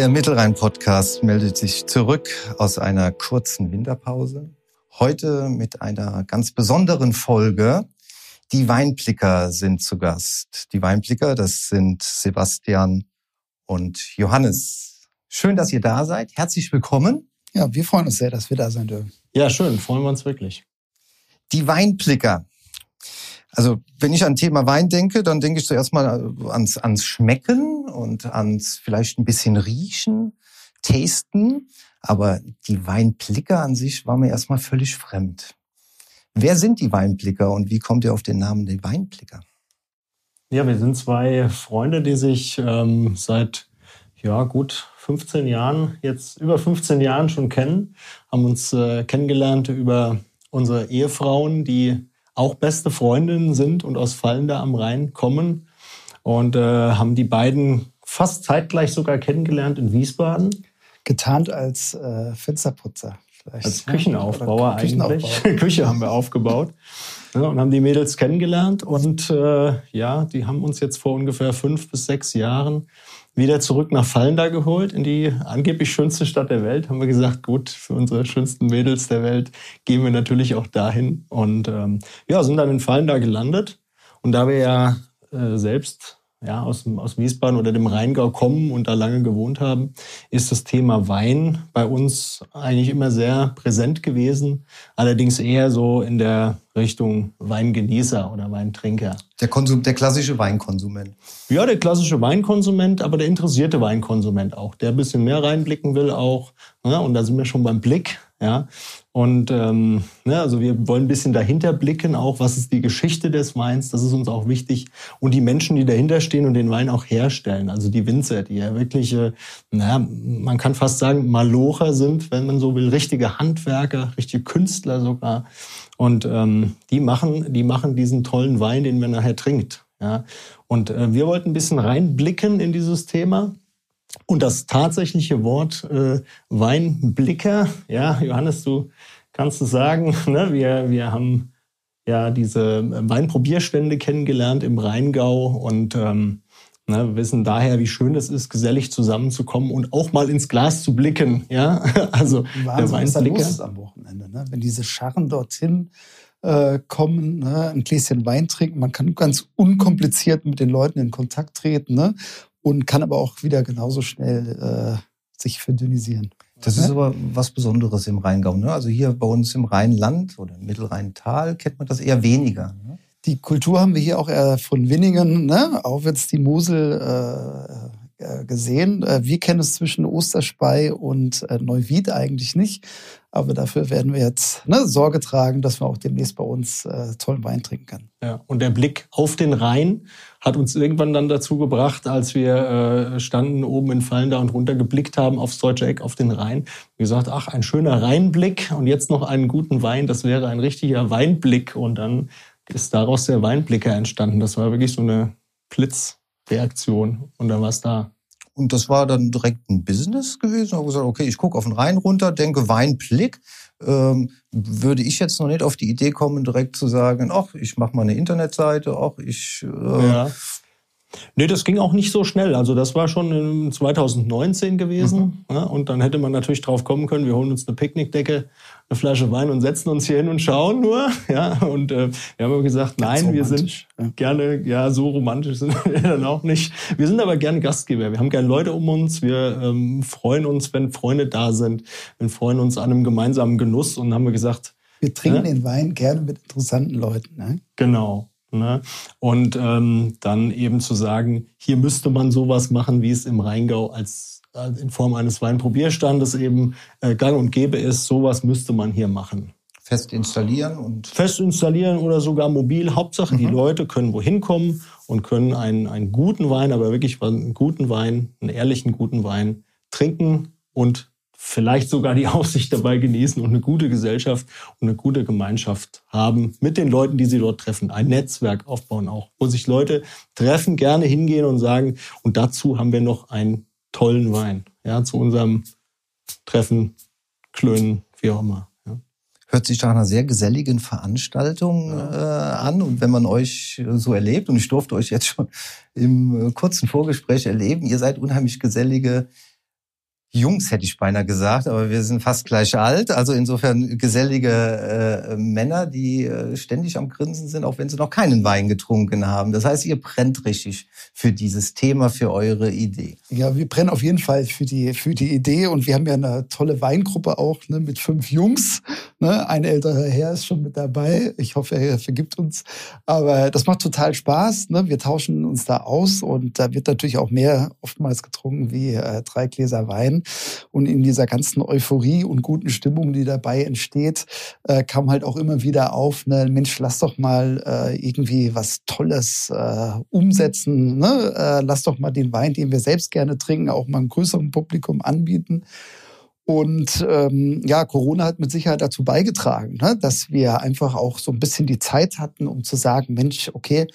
Der Mittelrhein-Podcast meldet sich zurück aus einer kurzen Winterpause. Heute mit einer ganz besonderen Folge. Die Weinblicker sind zu Gast. Die Weinblicker, das sind Sebastian und Johannes. Schön, dass ihr da seid. Herzlich willkommen. Ja, wir freuen uns sehr, dass wir da sein dürfen. Ja, schön, freuen wir uns wirklich. Die Weinblicker. Also wenn ich an Thema Wein denke, dann denke ich zuerst mal ans, ans Schmecken und ans vielleicht ein bisschen Riechen, Tasten. Aber die Weinblicker an sich war mir erstmal völlig fremd. Wer sind die Weinblicker und wie kommt ihr auf den Namen der Weinblicker? Ja, wir sind zwei Freunde, die sich ähm, seit ja gut 15 Jahren, jetzt über 15 Jahren schon kennen, haben uns äh, kennengelernt über unsere Ehefrauen, die auch beste Freundinnen sind und aus Fallender am Rhein kommen und äh, haben die beiden fast zeitgleich sogar kennengelernt in Wiesbaden. Getarnt als äh, Fensterputzer. Vielleicht. Als Küchenaufbauer eigentlich. Küche haben wir aufgebaut ja, und haben die Mädels kennengelernt und äh, ja, die haben uns jetzt vor ungefähr fünf bis sechs Jahren wieder zurück nach Fallenda geholt, in die angeblich schönste Stadt der Welt. Haben wir gesagt, gut, für unsere schönsten Mädels der Welt gehen wir natürlich auch dahin. Und ähm, ja, sind dann in Fallenda gelandet. Und da wir ja äh, selbst ja, aus, aus Wiesbaden oder dem Rheingau kommen und da lange gewohnt haben, ist das Thema Wein bei uns eigentlich immer sehr präsent gewesen. Allerdings eher so in der Richtung Weingenießer oder Weintrinker. Der, Konsum, der klassische Weinkonsument. Ja, der klassische Weinkonsument, aber der interessierte Weinkonsument auch, der ein bisschen mehr reinblicken will auch. Ne, und da sind wir schon beim Blick. Ja, und ähm, ne, also wir wollen ein bisschen dahinter blicken, auch was ist die Geschichte des Weins, das ist uns auch wichtig. Und die Menschen, die dahinter stehen und den Wein auch herstellen, also die Winzer, die ja wirklich, äh, naja, man kann fast sagen, Malocher sind, wenn man so will, richtige Handwerker, richtige Künstler sogar. Und ähm, die machen, die machen diesen tollen Wein, den man nachher trinkt. Ja. Und äh, wir wollten ein bisschen reinblicken in dieses Thema und das tatsächliche Wort äh, Weinblicker, ja, Johannes, du kannst es sagen, ne? wir, wir haben ja diese Weinprobierstände kennengelernt im Rheingau und ähm, ne, wissen daher, wie schön es ist, gesellig zusammenzukommen und auch mal ins Glas zu blicken. Ja, also Wahnsinn, der Weinblicker. Los ist am Wochenende, ne? wenn diese Scharren dorthin äh, kommen, ne? ein Gläschen Wein trinken. Man kann ganz unkompliziert mit den Leuten in Kontakt treten. Ne? Und kann aber auch wieder genauso schnell äh, sich verdünnisieren. Das ist aber was Besonderes im Rheingau. Ne? Also hier bei uns im Rheinland oder im Mittelrheintal kennt man das eher weniger. Ne? Die Kultur haben wir hier auch eher von Winningen, ne? aufwärts die Mosel äh, gesehen. Äh, wir kennen es zwischen Osterspey und äh, Neuwied eigentlich nicht. Aber dafür werden wir jetzt ne, Sorge tragen, dass wir auch demnächst bei uns äh, tollen Wein trinken können. Ja, und der Blick auf den Rhein hat uns irgendwann dann dazu gebracht, als wir äh, standen oben in Fallen da und runtergeblickt haben aufs deutsche Eck, auf den Rhein, gesagt, ach, ein schöner Rheinblick und jetzt noch einen guten Wein, das wäre ein richtiger Weinblick. Und dann ist daraus der Weinblicker entstanden. Das war wirklich so eine Blitz. Reaktion und dann war es da. Und das war dann direkt ein Business gewesen. Ich habe gesagt, okay, ich gucke auf den Rhein runter, denke Weinblick. Ähm, würde ich jetzt noch nicht auf die Idee kommen, direkt zu sagen, ach, ich mache mal eine Internetseite, ach, ich äh, ja. Nee, das ging auch nicht so schnell. Also das war schon 2019 gewesen. Mhm. Ja, und dann hätte man natürlich drauf kommen können, wir holen uns eine Picknickdecke, eine Flasche Wein und setzen uns hier hin und schauen nur. Ja, und äh, wir haben gesagt, nein, wir sind gerne, ja, so romantisch sind wir dann auch nicht. Wir sind aber gerne Gastgeber. Wir haben gerne Leute um uns. Wir ähm, freuen uns, wenn Freunde da sind. Wir freuen uns an einem gemeinsamen Genuss und haben wir gesagt, wir trinken ja? den Wein gerne mit interessanten Leuten. Ne? Genau. Ne? Und ähm, dann eben zu sagen, hier müsste man sowas machen, wie es im Rheingau als äh, in Form eines Weinprobierstandes eben äh, gang und gäbe ist. Sowas müsste man hier machen. Fest installieren und fest installieren oder sogar mobil. Hauptsache, mhm. die Leute können wohin kommen und können einen, einen guten Wein, aber wirklich einen guten Wein, einen ehrlichen guten Wein trinken und vielleicht sogar die Aussicht dabei genießen und eine gute Gesellschaft und eine gute Gemeinschaft haben mit den Leuten, die sie dort treffen. Ein Netzwerk aufbauen auch, wo sich Leute treffen, gerne hingehen und sagen, und dazu haben wir noch einen tollen Wein. Ja, zu unserem Treffen, Klönen, wie auch immer. Hört sich nach einer sehr geselligen Veranstaltung ja. äh, an. Und wenn man euch so erlebt, und ich durfte euch jetzt schon im äh, kurzen Vorgespräch erleben, ihr seid unheimlich gesellige Jungs hätte ich beinahe gesagt, aber wir sind fast gleich alt. Also insofern gesellige äh, Männer, die äh, ständig am Grinsen sind, auch wenn sie noch keinen Wein getrunken haben. Das heißt, ihr brennt richtig für dieses Thema, für eure Idee. Ja, wir brennen auf jeden Fall für die, für die Idee und wir haben ja eine tolle Weingruppe auch ne, mit fünf Jungs. Ne? Ein älterer Herr ist schon mit dabei. Ich hoffe, er vergibt uns. Aber das macht total Spaß. Ne? Wir tauschen uns da aus und da wird natürlich auch mehr oftmals getrunken wie äh, drei Gläser Wein. Und in dieser ganzen Euphorie und guten Stimmung, die dabei entsteht, äh, kam halt auch immer wieder auf, ne, Mensch, lass doch mal äh, irgendwie was Tolles äh, umsetzen. Ne? Äh, lass doch mal den Wein, den wir selbst gerne trinken, auch mal einem größeren Publikum anbieten. Und ähm, ja, Corona hat mit Sicherheit dazu beigetragen, ne, dass wir einfach auch so ein bisschen die Zeit hatten, um zu sagen, Mensch, okay,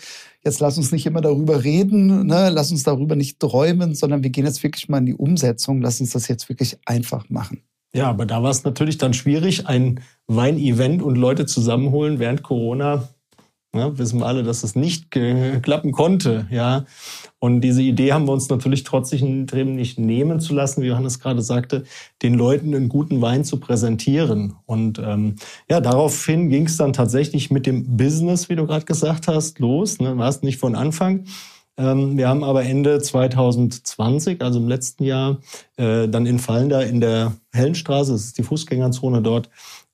jetzt lass uns nicht immer darüber reden, ne? lass uns darüber nicht träumen, sondern wir gehen jetzt wirklich mal in die Umsetzung, lass uns das jetzt wirklich einfach machen. Ja, aber da war es natürlich dann schwierig, ein Wein-Event und Leute zusammenholen während Corona ja, wissen wir alle, dass es nicht klappen konnte. Ja, und diese Idee haben wir uns natürlich trotzdem nicht nehmen zu lassen, wie Johannes gerade sagte, den Leuten einen guten Wein zu präsentieren. Und ähm, ja, daraufhin ging es dann tatsächlich mit dem Business, wie du gerade gesagt hast, los. Ne? War es nicht von Anfang. Ähm, wir haben aber Ende 2020, also im letzten Jahr, äh, dann in Fallender in der Hellenstraße, das ist die Fußgängerzone dort,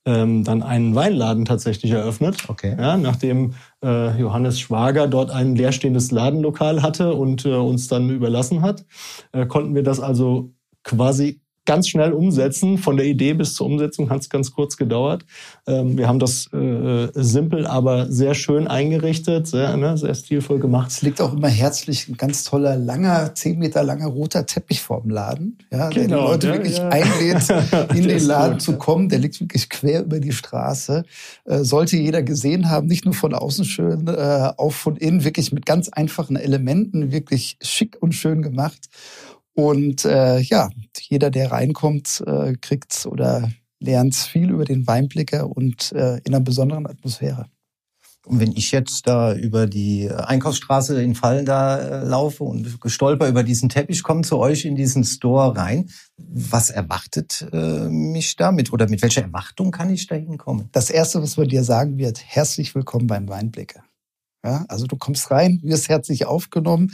ähm, dann einen Weinladen tatsächlich eröffnet. Okay. Ja, nachdem äh, Johannes Schwager dort ein leerstehendes Ladenlokal hatte und äh, uns dann überlassen hat, äh, konnten wir das also quasi ganz schnell umsetzen. Von der Idee bis zur Umsetzung hat es ganz kurz gedauert. Ähm, wir haben das äh, simpel, aber sehr schön eingerichtet, sehr, ne, sehr stilvoll gemacht. Es liegt auch immer herzlich ein ganz toller, langer, zehn Meter langer roter Teppich vorm Laden, ja, genau, der die genau, Leute ja, wirklich ja. einlädt, in den Laden gut, zu kommen. Der liegt wirklich quer über die Straße. Äh, sollte jeder gesehen haben, nicht nur von außen schön, äh, auch von innen, wirklich mit ganz einfachen Elementen, wirklich schick und schön gemacht. Und äh, ja, jeder, der reinkommt, äh, kriegt oder lernt viel über den Weinblicker und äh, in einer besonderen Atmosphäre. Und wenn ich jetzt da über die Einkaufsstraße in Fallen da äh, laufe und gestolper über diesen Teppich, komme zu euch in diesen Store rein, was erwartet äh, mich damit oder mit welcher Erwartung kann ich da hinkommen? Das Erste, was man dir sagen wird, herzlich willkommen beim Weinblicker. Ja, also du kommst rein, wirst herzlich aufgenommen.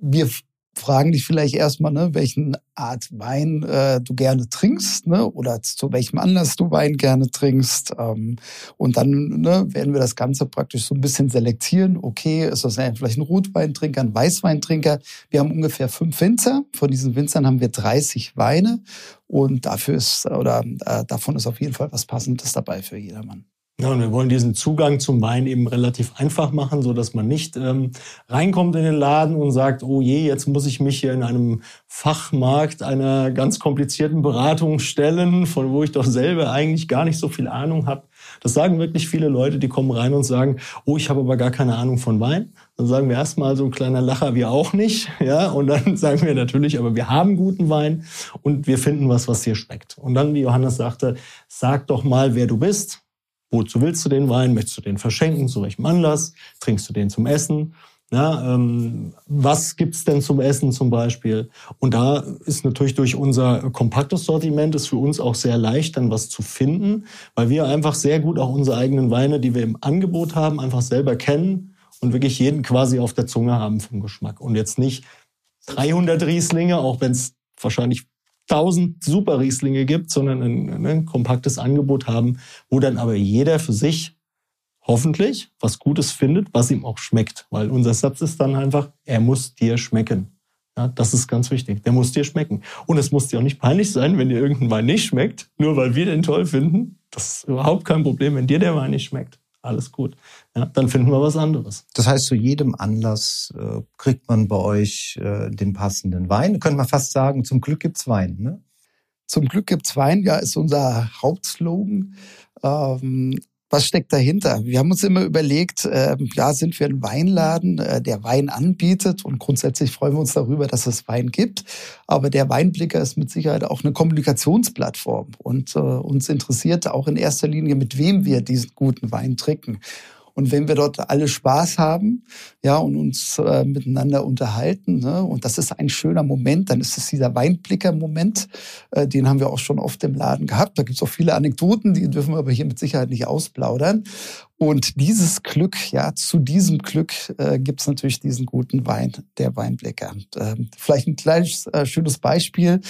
Wir fragen dich vielleicht erstmal, ne, welchen Art Wein äh, du gerne trinkst, ne, oder zu welchem Anlass du Wein gerne trinkst. Ähm, und dann ne, werden wir das Ganze praktisch so ein bisschen selektieren. Okay, ist das vielleicht ein Rotweintrinker, ein Weißweintrinker? Wir haben ungefähr fünf Winzer. Von diesen Winzern haben wir 30 Weine. Und dafür ist, oder äh, davon ist auf jeden Fall was Passendes dabei für jedermann. Ja, und wir wollen diesen Zugang zum Wein eben relativ einfach machen, so dass man nicht ähm, reinkommt in den Laden und sagt, oh je, jetzt muss ich mich hier in einem Fachmarkt einer ganz komplizierten Beratung stellen, von wo ich doch selber eigentlich gar nicht so viel Ahnung habe. Das sagen wirklich viele Leute, die kommen rein und sagen, oh, ich habe aber gar keine Ahnung von Wein. Dann sagen wir erstmal so ein kleiner Lacher, wir auch nicht, ja. Und dann sagen wir natürlich, aber wir haben guten Wein und wir finden was, was dir schmeckt. Und dann, wie Johannes sagte, sag doch mal, wer du bist Wozu willst du den Wein? Möchtest du den verschenken? Zu welchem Anlass? Trinkst du den zum Essen? Ja, ähm, was gibt's denn zum Essen zum Beispiel? Und da ist natürlich durch unser kompaktes Sortiment ist für uns auch sehr leicht, dann was zu finden, weil wir einfach sehr gut auch unsere eigenen Weine, die wir im Angebot haben, einfach selber kennen und wirklich jeden quasi auf der Zunge haben vom Geschmack. Und jetzt nicht 300 Rieslinge, auch wenn es wahrscheinlich tausend Super Rieslinge gibt, sondern ein, ein, kompaktes Angebot haben, wo dann aber jeder für sich hoffentlich was Gutes findet, was ihm auch schmeckt. Weil unser Satz ist dann einfach, er muss dir schmecken. Ja, das ist ganz wichtig. Der muss dir schmecken. Und es muss dir auch nicht peinlich sein, wenn dir irgendein Wein nicht schmeckt, nur weil wir den toll finden. Das ist überhaupt kein Problem, wenn dir der Wein nicht schmeckt alles gut. Ja, dann finden wir was anderes. Das heißt, zu jedem Anlass äh, kriegt man bei euch äh, den passenden Wein. Könnte man fast sagen, zum Glück gibt's Wein, ne? Zum Glück gibt's Wein, ja, ist unser Hauptslogan. Ähm, was steckt dahinter? Wir haben uns immer überlegt, äh, ja, sind wir ein Weinladen, äh, der Wein anbietet und grundsätzlich freuen wir uns darüber, dass es Wein gibt. Aber der Weinblicker ist mit Sicherheit auch eine Kommunikationsplattform und äh, uns interessiert auch in erster Linie, mit wem wir diesen guten Wein trinken. Und wenn wir dort alle Spaß haben, ja, und uns äh, miteinander unterhalten, ne, und das ist ein schöner Moment, dann ist es dieser Weinblicker-Moment, äh, den haben wir auch schon oft im Laden gehabt. Da gibt es auch viele Anekdoten, die dürfen wir aber hier mit Sicherheit nicht ausplaudern. Und dieses Glück, ja, zu diesem Glück äh, gibt es natürlich diesen guten Wein, der Weinblicker. Ähm, vielleicht ein kleines äh, schönes Beispiel.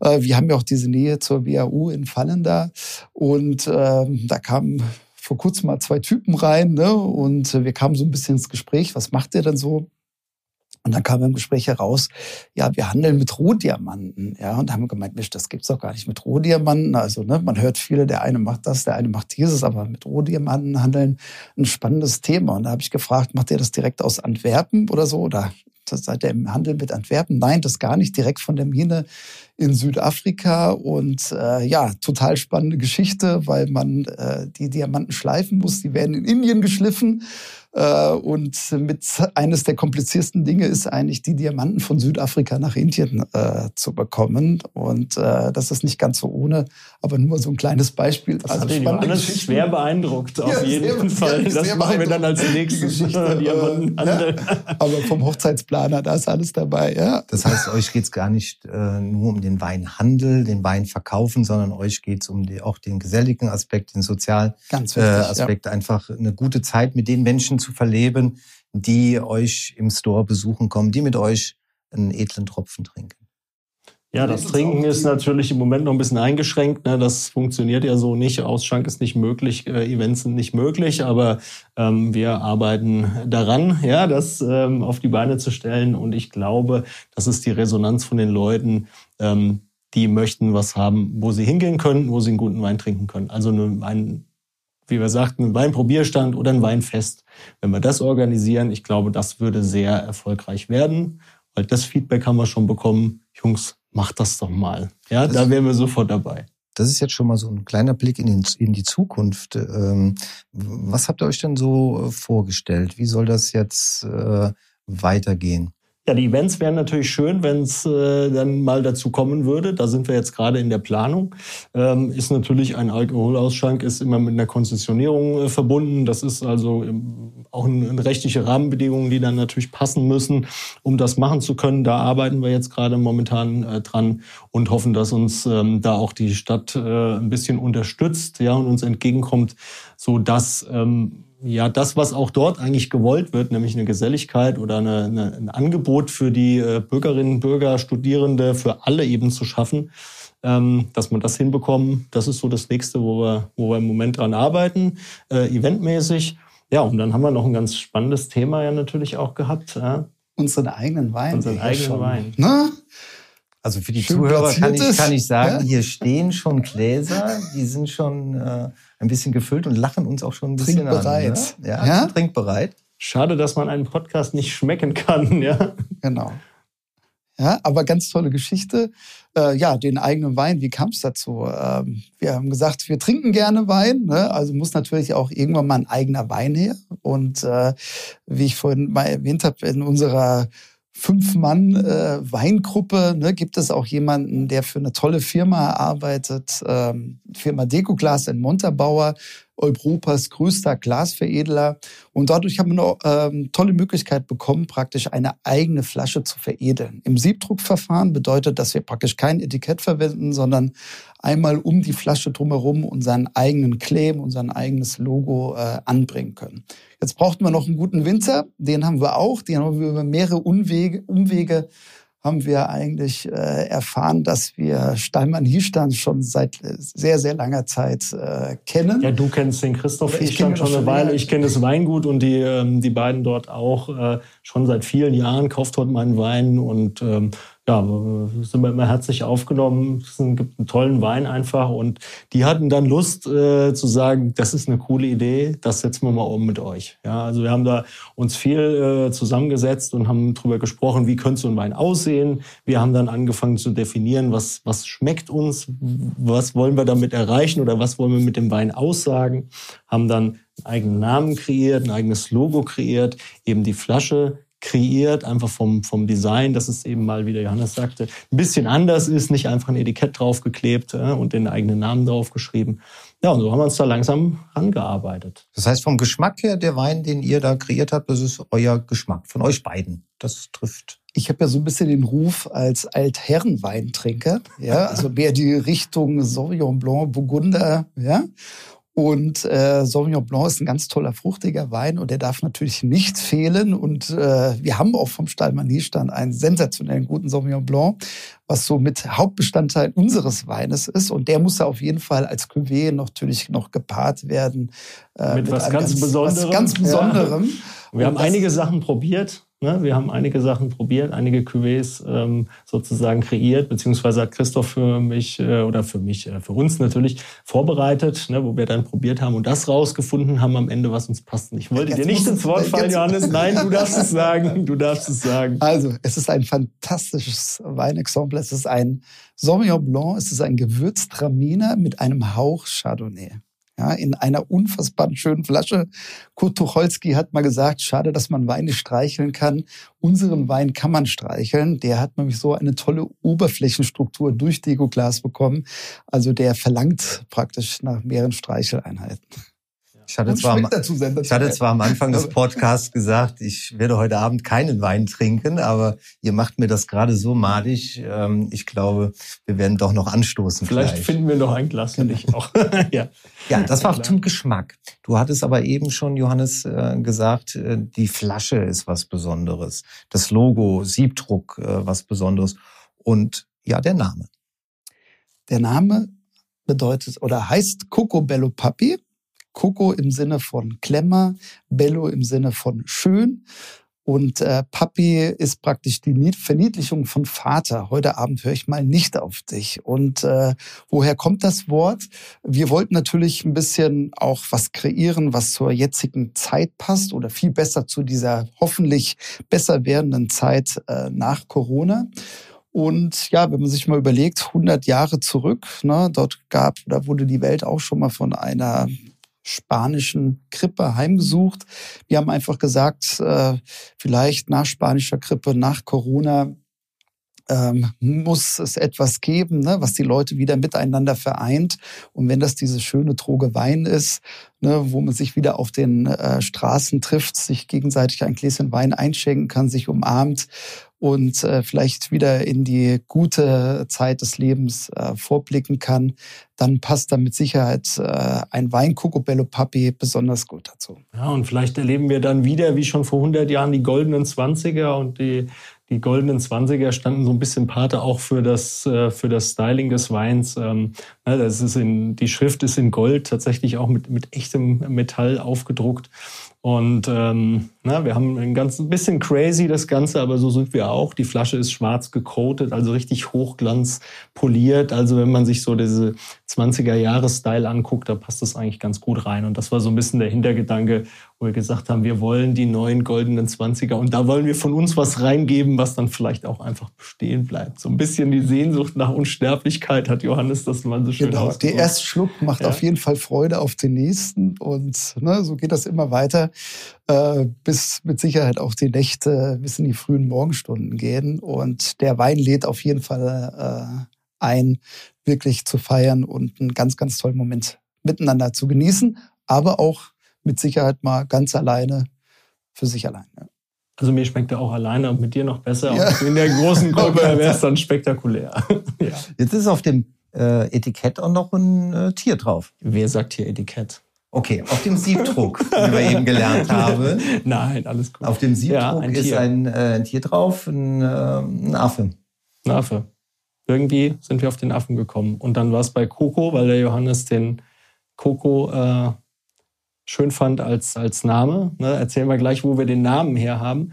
Äh, wir haben ja auch diese Nähe zur WAU in Fallenda und ähm, da kamen vor kurzem mal zwei Typen rein ne? und wir kamen so ein bisschen ins Gespräch. Was macht ihr denn so? Und dann kam im Gespräch heraus, ja, wir handeln mit Rohdiamanten. Ja, und haben gemeint, Mensch, das gibt's doch gar nicht mit Rohdiamanten. Also, ne, man hört viele, der eine macht das, der eine macht dieses, aber mit Rohdiamanten handeln ein spannendes Thema. Und da habe ich gefragt, macht ihr das direkt aus Antwerpen oder so? Oder seid ihr im Handel mit Antwerpen? Nein, das gar nicht, direkt von der Mine in Südafrika. Und äh, ja, total spannende Geschichte, weil man äh, die Diamanten schleifen muss. Die werden in Indien geschliffen. Äh, und mit eines der kompliziertesten Dinge ist eigentlich, die Diamanten von Südafrika nach Indien äh, zu bekommen. Und äh, das ist nicht ganz so ohne, aber nur so ein kleines Beispiel. Das also hat den Johannes schwer beeindruckt, auf ja, jeden sehr, Fall. Sehr, das machen wir dann als nächstes. Diamantenhandel. Ja, aber vom Hochzeitsplaner, da ist alles dabei. Ja. Das heißt, euch geht's gar nicht äh, nur um den Weinhandel, den Wein verkaufen, sondern euch geht's um die, auch den geselligen Aspekt, den sozialen äh, Aspekt. Ja. Einfach eine gute Zeit mit den Menschen zu verleben, die euch im Store besuchen kommen, die mit euch einen edlen Tropfen trinken. Ja, das Trinken ist natürlich im Moment noch ein bisschen eingeschränkt. Ne? Das funktioniert ja so nicht. Ausschank ist nicht möglich, äh, Events sind nicht möglich, aber ähm, wir arbeiten daran, ja, das ähm, auf die Beine zu stellen. Und ich glaube, das ist die Resonanz von den Leuten, ähm, die möchten was haben, wo sie hingehen können, wo sie einen guten Wein trinken können. Also ein wie wir sagten, ein Weinprobierstand oder ein Weinfest. Wenn wir das organisieren, ich glaube, das würde sehr erfolgreich werden, weil das Feedback haben wir schon bekommen. Jungs, macht das doch mal. Ja, das da wären wir sofort dabei. Das ist jetzt schon mal so ein kleiner Blick in, den, in die Zukunft. Ähm, was habt ihr euch denn so äh, vorgestellt? Wie soll das jetzt äh, weitergehen? Ja, die Events wären natürlich schön, wenn es äh, dann mal dazu kommen würde. Da sind wir jetzt gerade in der Planung. Ähm, ist natürlich ein Alkoholausschank, ist immer mit einer Konzessionierung äh, verbunden. Das ist also ähm, auch eine, eine rechtliche Rahmenbedingungen, die dann natürlich passen müssen, um das machen zu können. Da arbeiten wir jetzt gerade momentan äh, dran und hoffen, dass uns ähm, da auch die Stadt äh, ein bisschen unterstützt, ja, und uns entgegenkommt, so dass ähm, ja das, was auch dort eigentlich gewollt wird, nämlich eine Geselligkeit oder eine, eine, ein Angebot für die äh, Bürgerinnen, Bürger, Studierende, für alle eben zu schaffen, ähm, dass man das hinbekommen. Das ist so das nächste, wo wir, wo wir im Moment dran arbeiten, äh, eventmäßig. Ja, und dann haben wir noch ein ganz spannendes Thema ja natürlich auch gehabt. Ja. Unseren eigenen Wein. Unseren eigenen schon. Wein. Na? Also für die Schön Zuhörer kann ich, kann ich sagen, ja? hier stehen schon Gläser, die sind schon äh, ein bisschen gefüllt und lachen uns auch schon ein bisschen trinkbereit. an. Ne? Ja, ja? trinkbereit. Schade, dass man einen Podcast nicht schmecken kann. Ja, genau. Ja, aber ganz tolle Geschichte. Äh, ja, den eigenen Wein, wie kam es dazu? Ähm, wir haben gesagt, wir trinken gerne Wein, ne? also muss natürlich auch irgendwann mal ein eigener Wein her. Und äh, wie ich vorhin mal erwähnt habe, in unserer Fünf-Mann-Weingruppe. Ne, gibt es auch jemanden, der für eine tolle Firma arbeitet, ähm, Firma Decoglas in Montabaur, Europas größter Glasveredler. Und dadurch haben wir eine ähm, tolle Möglichkeit bekommen, praktisch eine eigene Flasche zu veredeln. Im Siebdruckverfahren bedeutet, dass wir praktisch kein Etikett verwenden, sondern einmal um die Flasche drumherum unseren eigenen Claim, unser eigenes Logo äh, anbringen können. Jetzt brauchten wir noch einen guten Winzer, den haben wir auch, den haben wir über mehrere Umwege, Umwege haben wir eigentlich äh, erfahren, dass wir Steinmann Hiestand schon seit sehr, sehr langer Zeit äh, kennen. Ja, du kennst den Christoph Hiestand schon eine Weile. Ich kenne das Weingut und die, ähm, die beiden dort auch äh, schon seit vielen Jahren. Kauft dort meinen Wein und ähm, ja, sind wir immer herzlich aufgenommen. Es gibt einen tollen Wein einfach und die hatten dann Lust äh, zu sagen, das ist eine coole Idee, das setzen wir mal um mit euch. Ja, also wir haben da uns viel äh, zusammengesetzt und haben drüber gesprochen, wie könnte so ein Wein aussehen. Wir haben dann angefangen zu definieren, was was schmeckt uns, was wollen wir damit erreichen oder was wollen wir mit dem Wein aussagen. Haben dann einen eigenen Namen kreiert, ein eigenes Logo kreiert, eben die Flasche kreiert, einfach vom, vom Design, dass es eben mal, wie der Johannes sagte, ein bisschen anders ist, nicht einfach ein Etikett draufgeklebt äh, und den eigenen Namen draufgeschrieben. Ja, und so haben wir uns da langsam rangearbeitet. Das heißt, vom Geschmack her, der Wein, den ihr da kreiert habt, das ist euer Geschmack, von euch beiden. Das trifft. Ich habe ja so ein bisschen den Ruf als Altherrenweintrinker, ja, also mehr die Richtung Sauvignon Blanc, Burgunder, ja. Und äh, Sauvignon Blanc ist ein ganz toller, fruchtiger Wein und der darf natürlich nicht fehlen. Und äh, wir haben auch vom Stallmanie-Stand einen sensationellen guten Sauvignon Blanc, was so mit Hauptbestandteil unseres Weines ist. Und der muss ja auf jeden Fall als Cuvée natürlich noch gepaart werden. Äh, mit, mit was ganz, ganz Besonderem. Was ganz Besonderem. Ja. Wir haben einige Sachen probiert. Ne? Wir haben einige Sachen probiert, einige Cuvées ähm, sozusagen kreiert, beziehungsweise hat Christoph für mich äh, oder für mich, äh, für uns natürlich vorbereitet, ne, wo wir dann probiert haben und das rausgefunden haben am Ende, was uns passt. Ich wollte jetzt dir nicht ins Wort fallen, Johannes. Nein, du darfst es sagen. Du darfst es sagen. Also, es ist ein fantastisches Weinexemplar. Es ist ein Sauvignon Blanc. Es ist ein Gewürztraminer mit einem Hauch Chardonnay ja, in einer unfassbar schönen Flasche. Kurt Tucholsky hat mal gesagt, schade, dass man Weine streicheln kann. Unseren Wein kann man streicheln. Der hat nämlich so eine tolle Oberflächenstruktur durch Degoglas bekommen. Also der verlangt praktisch nach mehreren Streicheleinheiten. Ich hatte, zwar am, ich hatte zwar am Anfang des Podcasts gesagt, ich werde heute Abend keinen Wein trinken, aber ihr macht mir das gerade so madig. Ähm, ich glaube, wir werden doch noch anstoßen. Vielleicht, vielleicht. finden wir noch ein Glas für dich auch. ja. ja, das war zum Geschmack. Du hattest aber eben schon, Johannes, äh, gesagt, äh, die Flasche ist was Besonderes. Das Logo, Siebdruck, äh, was Besonderes. Und ja, der Name. Der Name bedeutet oder heißt Coco Bello Papi Coco im Sinne von Klemmer, Bello im Sinne von schön. Und äh, Papi ist praktisch die Verniedlichung von Vater. Heute Abend höre ich mal nicht auf dich. Und äh, woher kommt das Wort? Wir wollten natürlich ein bisschen auch was kreieren, was zur jetzigen Zeit passt oder viel besser zu dieser hoffentlich besser werdenden Zeit äh, nach Corona. Und ja, wenn man sich mal überlegt, 100 Jahre zurück, ne, dort gab, da wurde die Welt auch schon mal von einer spanischen Grippe heimgesucht. Wir haben einfach gesagt, äh, vielleicht nach spanischer Grippe, nach Corona ähm, muss es etwas geben, ne, was die Leute wieder miteinander vereint. Und wenn das diese schöne Droge Wein ist, ne, wo man sich wieder auf den äh, Straßen trifft, sich gegenseitig ein Gläschen Wein einschenken kann, sich umarmt und äh, vielleicht wieder in die gute Zeit des Lebens äh, vorblicken kann, dann passt da mit Sicherheit äh, ein Wein Cocobello Papi besonders gut dazu. Ja, und vielleicht erleben wir dann wieder, wie schon vor 100 Jahren, die goldenen Zwanziger und die die goldenen Zwanziger standen so ein bisschen Pate auch für das, äh, für das Styling des Weins. Ähm, ne, das ist in, die Schrift ist in Gold tatsächlich auch mit, mit echtem Metall aufgedruckt. Und ähm, na, wir haben ein ganz ein bisschen crazy das Ganze, aber so sind wir auch. Die Flasche ist schwarz gecoatet, also richtig hochglanz poliert. Also wenn man sich so diese 20er Jahre Style anguckt, da passt das eigentlich ganz gut rein. Und das war so ein bisschen der Hintergedanke, wo wir gesagt haben, wir wollen die neuen goldenen 20er und da wollen wir von uns was reingeben, was dann vielleicht auch einfach bestehen bleibt. So ein bisschen die Sehnsucht nach Unsterblichkeit hat Johannes das mal so schön Genau, der erste Schluck macht ja. auf jeden Fall Freude auf den nächsten und ne, so geht das immer weiter, äh, bis mit Sicherheit auch die Nächte bis in die frühen Morgenstunden gehen und der Wein lädt auf jeden Fall äh, ein, wirklich zu feiern und einen ganz, ganz tollen Moment miteinander zu genießen, aber auch mit Sicherheit mal ganz alleine für sich allein. Ja. Also mir schmeckt er auch alleine und mit dir noch besser. Ja. In der großen Gruppe wäre es dann spektakulär. ja. Jetzt ist auf dem äh, Etikett auch noch ein äh, Tier drauf. Wer sagt hier Etikett? Okay, auf dem Siebdruck, wie wir eben gelernt haben. Nein, alles gut. Auf dem Siebdruck ja, ein ist ein, äh, ein, Tier drauf, ein, äh, ein Affe. Ein Affe. Irgendwie sind wir auf den Affen gekommen. Und dann war es bei Coco, weil der Johannes den Coco äh, schön fand als, als Name. Ne, erzählen wir gleich, wo wir den Namen her haben.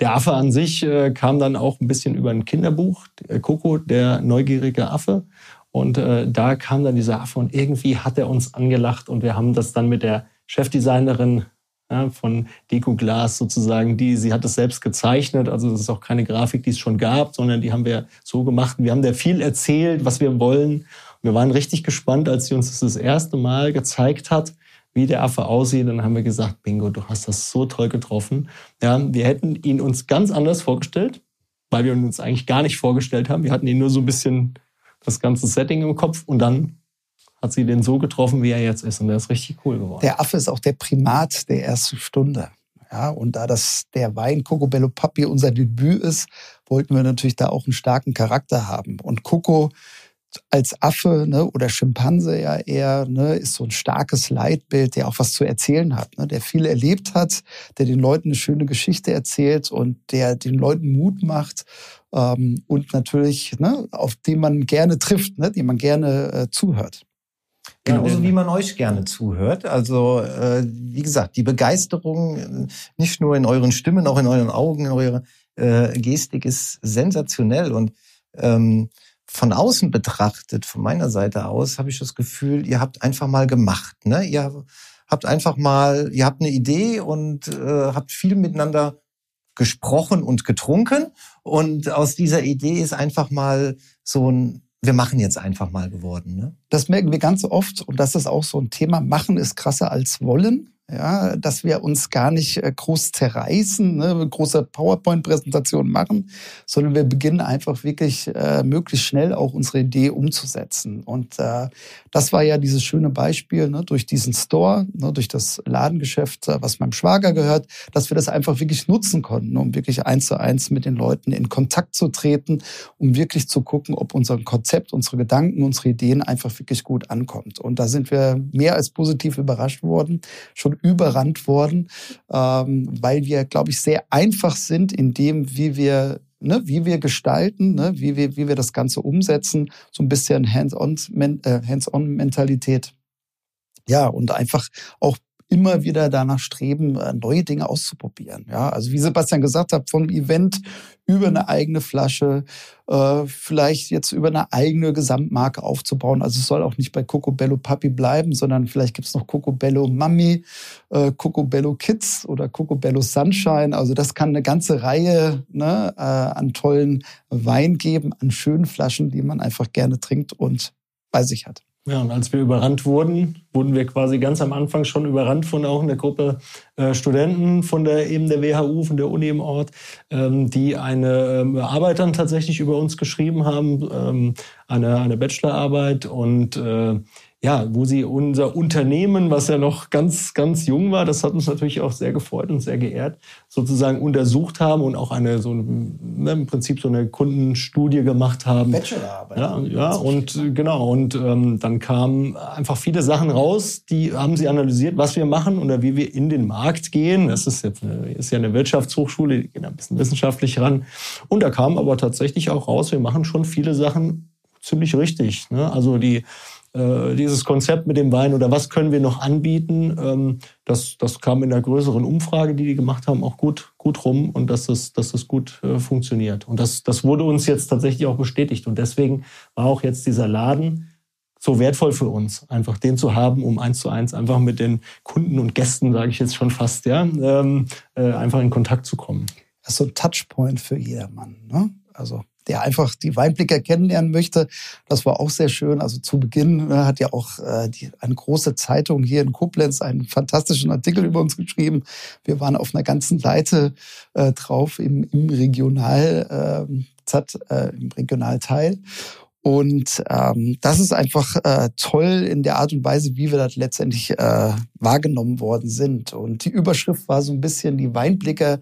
Der Affe an sich äh, kam dann auch ein bisschen über ein Kinderbuch, äh, Coco, der neugierige Affe. Und äh, da kam dann dieser Affe und irgendwie hat er uns angelacht und wir haben das dann mit der Chefdesignerin ja, von Deco Glas sozusagen, die, sie hat es selbst gezeichnet, also das ist auch keine Grafik, die es schon gab, sondern die haben wir so gemacht. Wir haben da viel erzählt, was wir wollen. Wir waren richtig gespannt, als sie uns das das erste Mal gezeigt hat wie der Affe aussieht. Dann haben wir gesagt, Bingo, du hast das so toll getroffen. Ja, wir hätten ihn uns ganz anders vorgestellt, weil wir uns eigentlich gar nicht vorgestellt haben. Wir hatten ihn nur so ein bisschen das ganze Setting im Kopf und dann hat sie den so getroffen, wie er jetzt ist. Und der ist richtig cool geworden. Der Affe ist auch der Primat der ersten Stunde. Ja, und da das der Wein Coco Bello Papi unser Debüt ist, wollten wir natürlich da auch einen starken Charakter haben. Und Coco als Affe ne, oder Schimpanse ja eher ne, ist so ein starkes Leitbild, der auch was zu erzählen hat, ne, der viel erlebt hat, der den Leuten eine schöne Geschichte erzählt und der den Leuten Mut macht ähm, und natürlich ne, auf den man gerne trifft, ne, dem man gerne äh, zuhört. Genauso wie man euch gerne zuhört. Also äh, wie gesagt, die Begeisterung äh, nicht nur in euren Stimmen, auch in euren Augen, in eurer äh, Gestik ist sensationell und ähm, von außen betrachtet, von meiner Seite aus, habe ich das Gefühl, ihr habt einfach mal gemacht. Ne? Ihr habt einfach mal, ihr habt eine Idee und äh, habt viel miteinander gesprochen und getrunken. Und aus dieser Idee ist einfach mal so ein, wir machen jetzt einfach mal geworden. Ne? Das merken wir ganz oft und das ist auch so ein Thema. Machen ist krasser als wollen ja, dass wir uns gar nicht äh, groß zerreißen, ne, große PowerPoint-Präsentationen machen, sondern wir beginnen einfach wirklich äh, möglichst schnell auch unsere Idee umzusetzen. Und äh, das war ja dieses schöne Beispiel ne, durch diesen Store, ne, durch das Ladengeschäft, äh, was meinem Schwager gehört, dass wir das einfach wirklich nutzen konnten, um wirklich eins zu eins mit den Leuten in Kontakt zu treten, um wirklich zu gucken, ob unser Konzept, unsere Gedanken, unsere Ideen einfach wirklich gut ankommt. Und da sind wir mehr als positiv überrascht worden, schon überrannt worden, ähm, weil wir, glaube ich, sehr einfach sind in dem, wie wir Ne, wie wir gestalten, ne, wie, wir, wie wir das Ganze umsetzen, so ein bisschen Hands-on-Mentalität. Äh, Hands ja, und einfach auch immer wieder danach streben, äh, neue Dinge auszuprobieren. Ja, also wie Sebastian gesagt hat, vom Event über eine eigene Flasche, äh, vielleicht jetzt über eine eigene Gesamtmarke aufzubauen. Also es soll auch nicht bei Coco Bello Papi bleiben, sondern vielleicht gibt's noch Coco Bello Mami, äh, Coco Bello Kids oder Coco Bello Sunshine. Also das kann eine ganze Reihe ne, an tollen Wein geben, an schönen Flaschen, die man einfach gerne trinkt und bei sich hat. Ja, und als wir überrannt wurden, wurden wir quasi ganz am Anfang schon überrannt von auch einer Gruppe äh, Studenten von der eben der WHU, von der Uni im Ort, ähm, die eine ähm, Arbeit dann tatsächlich über uns geschrieben haben, ähm, eine, eine Bachelorarbeit und äh, ja, wo sie unser Unternehmen, was ja noch ganz, ganz jung war, das hat uns natürlich auch sehr gefreut und sehr geehrt, sozusagen untersucht haben und auch eine so ne, im Prinzip so eine Kundenstudie gemacht haben. Bachelorarbeit. Ja, ja und genau und ähm, dann kamen einfach viele Sachen raus, die haben sie analysiert, was wir machen oder wie wir in den Markt gehen. Das ist jetzt eine, ist ja eine Wirtschaftshochschule, die gehen ein bisschen wissenschaftlich ran. Und da kam aber tatsächlich auch raus, wir machen schon viele Sachen ziemlich richtig. Ne? Also die äh, dieses Konzept mit dem Wein oder was können wir noch anbieten, ähm, das, das kam in einer größeren Umfrage, die die gemacht haben, auch gut, gut rum und dass das, dass das gut äh, funktioniert. Und das, das wurde uns jetzt tatsächlich auch bestätigt. Und deswegen war auch jetzt dieser Laden so wertvoll für uns, einfach den zu haben, um eins zu eins einfach mit den Kunden und Gästen, sage ich jetzt schon fast, ja, ähm, äh, einfach in Kontakt zu kommen. Das ist so ein Touchpoint für jedermann. Ne? Also der einfach die Weinblicker kennenlernen möchte. Das war auch sehr schön. Also zu Beginn ne, hat ja auch äh, die, eine große Zeitung hier in Koblenz einen fantastischen Artikel über uns geschrieben. Wir waren auf einer ganzen Seite äh, drauf im, im Regional, äh, äh, im Regionalteil. Und ähm, das ist einfach äh, toll in der Art und Weise, wie wir das letztendlich äh, wahrgenommen worden sind. Und die Überschrift war so ein bisschen, die Weinblicker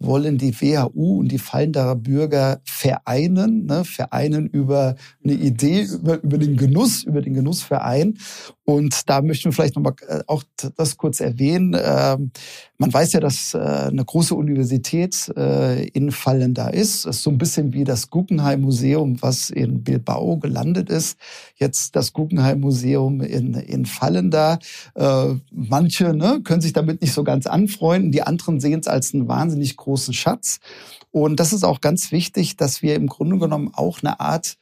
wollen die WHU und die Fallenderer Bürger vereinen, ne, vereinen über eine Idee, über, über den Genuss, über den Genussverein. Und da möchten wir vielleicht nochmal äh, auch das kurz erwähnen. Ähm, man weiß ja, dass äh, eine große Universität äh, in Fallen da ist. Das ist so ein bisschen wie das Guggenheim Museum, was in Bilbao gelandet ist. Jetzt das Guggenheim Museum in, in Fallen da. Manche ne, können sich damit nicht so ganz anfreunden. Die anderen sehen es als einen wahnsinnig großen Schatz. Und das ist auch ganz wichtig, dass wir im Grunde genommen auch eine Art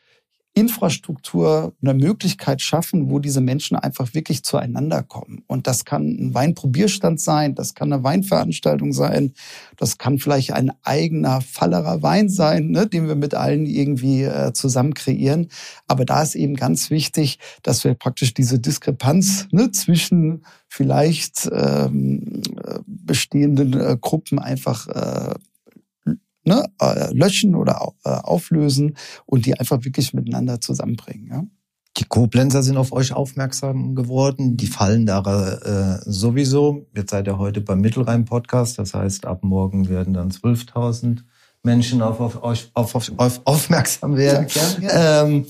Infrastruktur, eine Möglichkeit schaffen, wo diese Menschen einfach wirklich zueinander kommen. Und das kann ein Weinprobierstand sein, das kann eine Weinveranstaltung sein, das kann vielleicht ein eigener Fallerer Wein sein, ne, den wir mit allen irgendwie äh, zusammen kreieren. Aber da ist eben ganz wichtig, dass wir praktisch diese Diskrepanz ne, zwischen vielleicht ähm, äh, bestehenden äh, Gruppen einfach äh, ne, äh, löschen oder äh, auflösen und die einfach wirklich miteinander zusammenbringen. Ja? Die Koblenzer sind auf euch aufmerksam geworden. Die fallen da äh, sowieso. Jetzt seid ihr heute beim Mittelrhein-Podcast. Das heißt, ab morgen werden dann 12.000 Menschen auf, auf euch auf, auf, auf, aufmerksam werden. Ja, gern, gern. Ähm,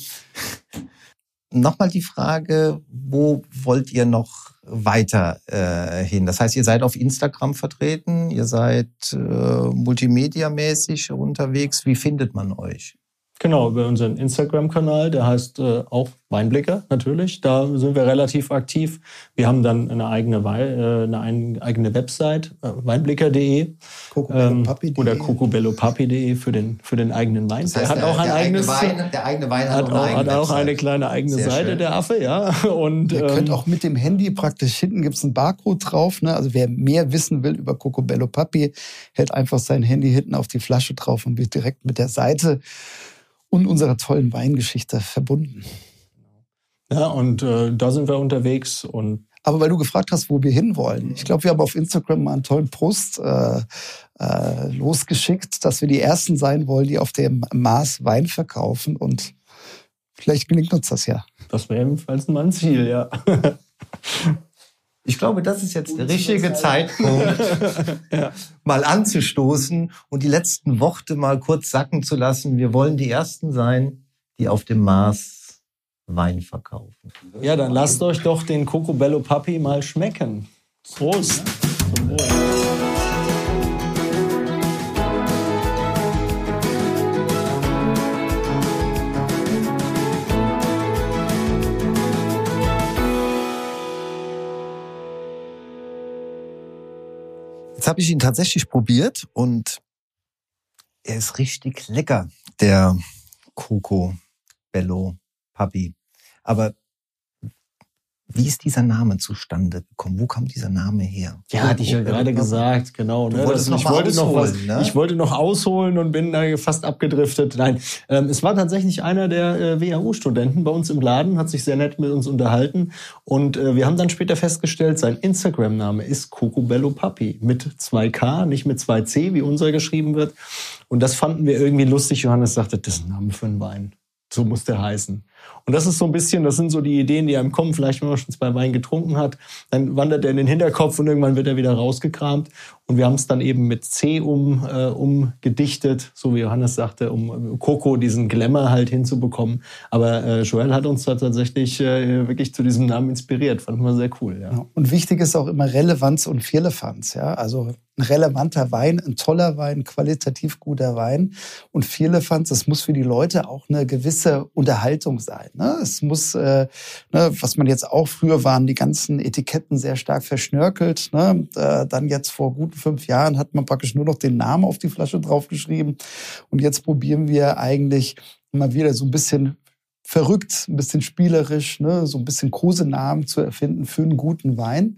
Nochmal die Frage, wo wollt ihr noch weiter äh? Das heißt, ihr seid auf Instagram vertreten, ihr seid äh, multimediamäßig unterwegs. Wie findet man euch? Genau, über unseren Instagram-Kanal, der heißt äh, auch Weinblicker natürlich. Da sind wir relativ aktiv. Wir haben dann eine eigene, äh, eine eigene Website, äh, weinblicker.de ähm, oder cocobellopapi.de für den, für den eigenen Wein. Das heißt, der hat auch ein eigenes. Eigene Wein, der eigene Wein hat, hat auch, hat auch eine kleine eigene Sehr Seite, schön. der Affe, ja. Und, Ihr ähm, könnt auch mit dem Handy praktisch, hinten gibt's einen Barcode drauf. Ne? Also wer mehr wissen will über Cocobello Papi, hält einfach sein Handy hinten auf die Flasche drauf und wird direkt mit der Seite und unserer tollen Weingeschichte verbunden. Ja, und äh, da sind wir unterwegs und aber weil du gefragt hast, wo wir hinwollen. Ich glaube, wir haben auf Instagram mal einen tollen Post äh, äh, losgeschickt, dass wir die Ersten sein wollen, die auf dem Mars Wein verkaufen. Und vielleicht gelingt uns das ja. Das wäre ebenfalls mein Ziel, ja. Ich glaube, das ist jetzt der richtige Zeitpunkt, ja. mal anzustoßen und die letzten Worte mal kurz sacken zu lassen. Wir wollen die Ersten sein, die auf dem Mars Wein verkaufen. Ja, dann lasst euch doch den Cocobello Papi mal schmecken. Prost. Ja. Habe ich ihn tatsächlich probiert und er ist richtig lecker, der Coco Bello Papi. Aber wie ist dieser Name zustande gekommen? Wo kam dieser Name her? Ja, hatte ich ja gerade gesagt, genau. Ne? Das, ich, wollte noch was, ne? ich wollte noch ausholen und bin da fast abgedriftet. Nein, ähm, es war tatsächlich einer der äh, WHU-Studenten bei uns im Laden, hat sich sehr nett mit uns unterhalten. Und äh, wir haben dann später festgestellt, sein Instagram-Name ist Cocobello Papi mit 2K, nicht mit 2C, wie unser geschrieben wird. Und das fanden wir irgendwie lustig. Johannes sagte, das ist ein Name für einen Wein. So muss der heißen. Und das ist so ein bisschen, das sind so die Ideen, die einem kommen, vielleicht wenn man schon zwei Wein getrunken hat, dann wandert er in den Hinterkopf und irgendwann wird er wieder rausgekramt. Und wir haben es dann eben mit C um, äh, umgedichtet, so wie Johannes sagte, um Coco diesen Glamour halt hinzubekommen. Aber äh, Joel hat uns da tatsächlich äh, wirklich zu diesem Namen inspiriert. Fanden wir sehr cool. Ja. Und wichtig ist auch immer Relevanz und Firlefanz. Ja? Also ein relevanter Wein, ein toller Wein, qualitativ guter Wein. Und Firlefanz, das muss für die Leute auch eine gewisse Unterhaltung sein. Ne? Es muss, äh, ne, was man jetzt auch früher waren, die ganzen Etiketten sehr stark verschnörkelt. Ne? Äh, dann jetzt vor guten fünf Jahren hat man praktisch nur noch den Namen auf die Flasche draufgeschrieben. Und jetzt probieren wir eigentlich immer wieder so ein bisschen verrückt, ein bisschen spielerisch, ne, so ein bisschen Kosenamen zu erfinden für einen guten Wein.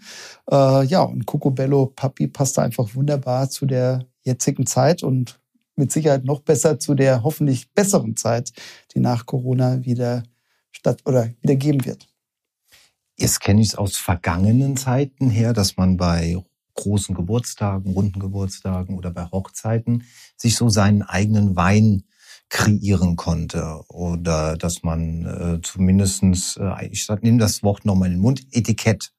Äh, ja, und Cocobello Papi passt da einfach wunderbar zu der jetzigen Zeit und mit Sicherheit noch besser zu der hoffentlich besseren Zeit, die nach Corona wieder statt oder wieder geben wird. Jetzt kenne ich es aus vergangenen Zeiten her, dass man bei großen Geburtstagen, runden Geburtstagen oder bei Hochzeiten sich so seinen eigenen Wein kreieren konnte oder dass man äh, zumindestens, äh, ich nehme das Wort nochmal in den Mund, Etikett,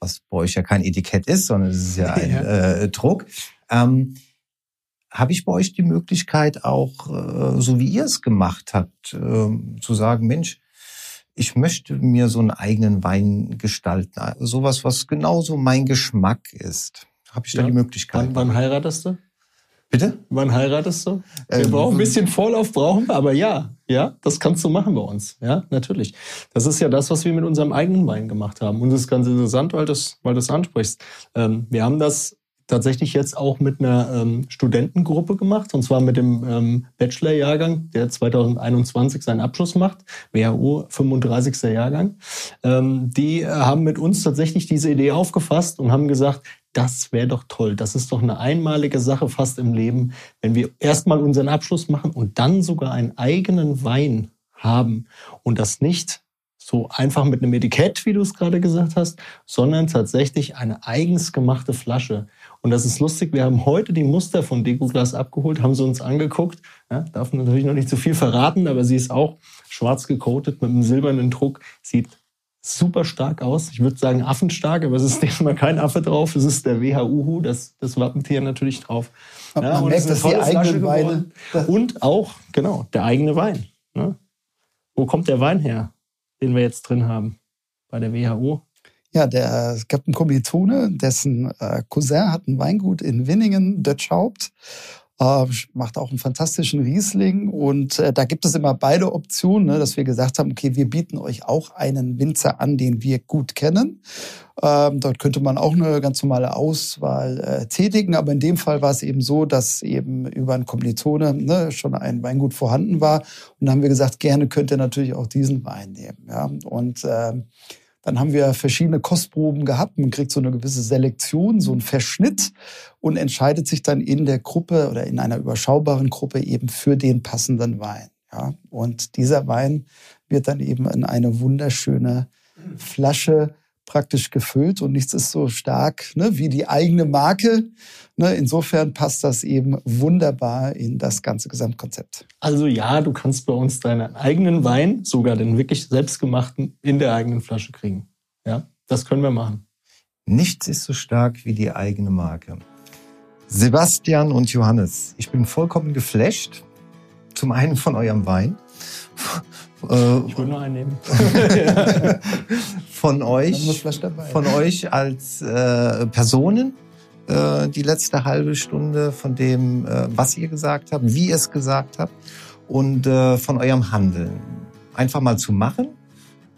was bei euch ja kein Etikett ist, sondern es ist ja ein ja. Äh, Druck. Ähm, Habe ich bei euch die Möglichkeit auch, äh, so wie ihr es gemacht habt, äh, zu sagen, Mensch, ich möchte mir so einen eigenen Wein gestalten, sowas, was genauso mein Geschmack ist. Habe ich ja. da die Möglichkeit? Wann, wann heiratest du? Bitte? Wann heiratest du? Wir ähm, brauchen ein bisschen Vorlauf, brauchen wir, aber ja, ja, das kannst du machen bei uns. Ja, natürlich. Das ist ja das, was wir mit unserem eigenen Wein gemacht haben. Und das ist ganz interessant, weil du das, weil du das ansprichst. Ähm, wir haben das tatsächlich jetzt auch mit einer ähm, Studentengruppe gemacht, und zwar mit dem ähm, Bachelor-Jahrgang, der 2021 seinen Abschluss macht, WHO 35. Jahrgang. Ähm, die haben mit uns tatsächlich diese Idee aufgefasst und haben gesagt, das wäre doch toll. Das ist doch eine einmalige Sache fast im Leben, wenn wir erstmal unseren Abschluss machen und dann sogar einen eigenen Wein haben und das nicht so einfach mit einem Etikett, wie du es gerade gesagt hast, sondern tatsächlich eine eigens gemachte Flasche. Und das ist lustig, wir haben heute die Muster von Decoglas abgeholt, haben sie uns angeguckt. Ja, darf natürlich noch nicht zu viel verraten, aber sie ist auch schwarz gecoatet mit einem silbernen Druck. Sieht super stark aus. Ich würde sagen affenstark, aber es ist diesmal kein Affe drauf. Es ist der WHUHU, das, das Wappentier natürlich drauf. Ja, man merkt, dass die eigenen Weine... Und auch, genau, der eigene Wein. Ne? Wo kommt der Wein her, den wir jetzt drin haben bei der WHO? Ja, der, es gab Kommilitone, dessen äh, Cousin hat ein Weingut in Winningen, Dötschhaupt. Äh, macht auch einen fantastischen Riesling. Und äh, da gibt es immer beide Optionen, ne, dass wir gesagt haben, okay, wir bieten euch auch einen Winzer an, den wir gut kennen. Ähm, dort könnte man auch eine ganz normale Auswahl äh, tätigen. Aber in dem Fall war es eben so, dass eben über einen Kommilitone ne, schon ein Weingut vorhanden war. Und dann haben wir gesagt, gerne könnt ihr natürlich auch diesen Wein nehmen. Ja? Und äh, dann haben wir verschiedene Kostproben gehabt. Man kriegt so eine gewisse Selektion, so einen Verschnitt und entscheidet sich dann in der Gruppe oder in einer überschaubaren Gruppe eben für den passenden Wein. Ja, und dieser Wein wird dann eben in eine wunderschöne Flasche praktisch gefüllt und nichts ist so stark ne, wie die eigene Marke. Ne, insofern passt das eben wunderbar in das ganze Gesamtkonzept. Also ja, du kannst bei uns deinen eigenen Wein, sogar den wirklich selbstgemachten, in der eigenen Flasche kriegen. Ja, das können wir machen. Nichts ist so stark wie die eigene Marke. Sebastian und Johannes, ich bin vollkommen geflasht. Zum einen von eurem Wein äh, ich würde nur einen nehmen. von euch, von euch als äh, Personen äh, die letzte halbe Stunde von dem, äh, was ihr gesagt habt, wie ihr es gesagt habt und äh, von eurem Handeln. Einfach mal zu machen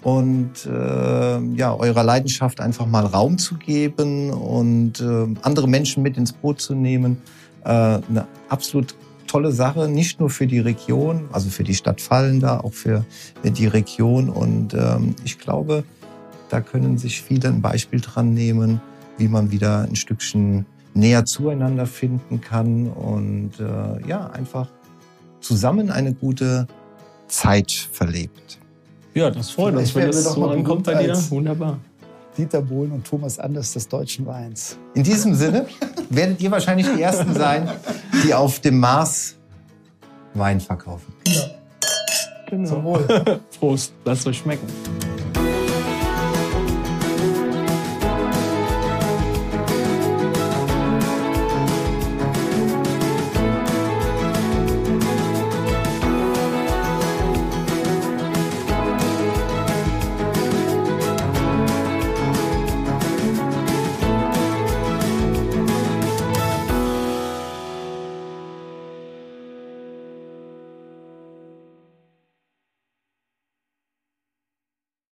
und ja eurer Leidenschaft einfach mal Raum zu geben und andere Menschen mit ins Boot zu nehmen. Eine absolut tolle Sache, nicht nur für die Region, also für die Stadt Fallenda, auch für die Region. Und ähm, ich glaube, da können sich viele ein Beispiel dran nehmen, wie man wieder ein Stückchen näher zueinander finden kann und äh, ja, einfach zusammen eine gute Zeit verlebt. Ja, das freut uns, wenn das so ankommt bei dir. Wunderbar. Dieter Bohlen und Thomas Anders des deutschen Weins. In diesem Sinne werdet ihr wahrscheinlich die Ersten sein, die auf dem Mars Wein verkaufen. Ja. Genau. Prost, lasst euch schmecken.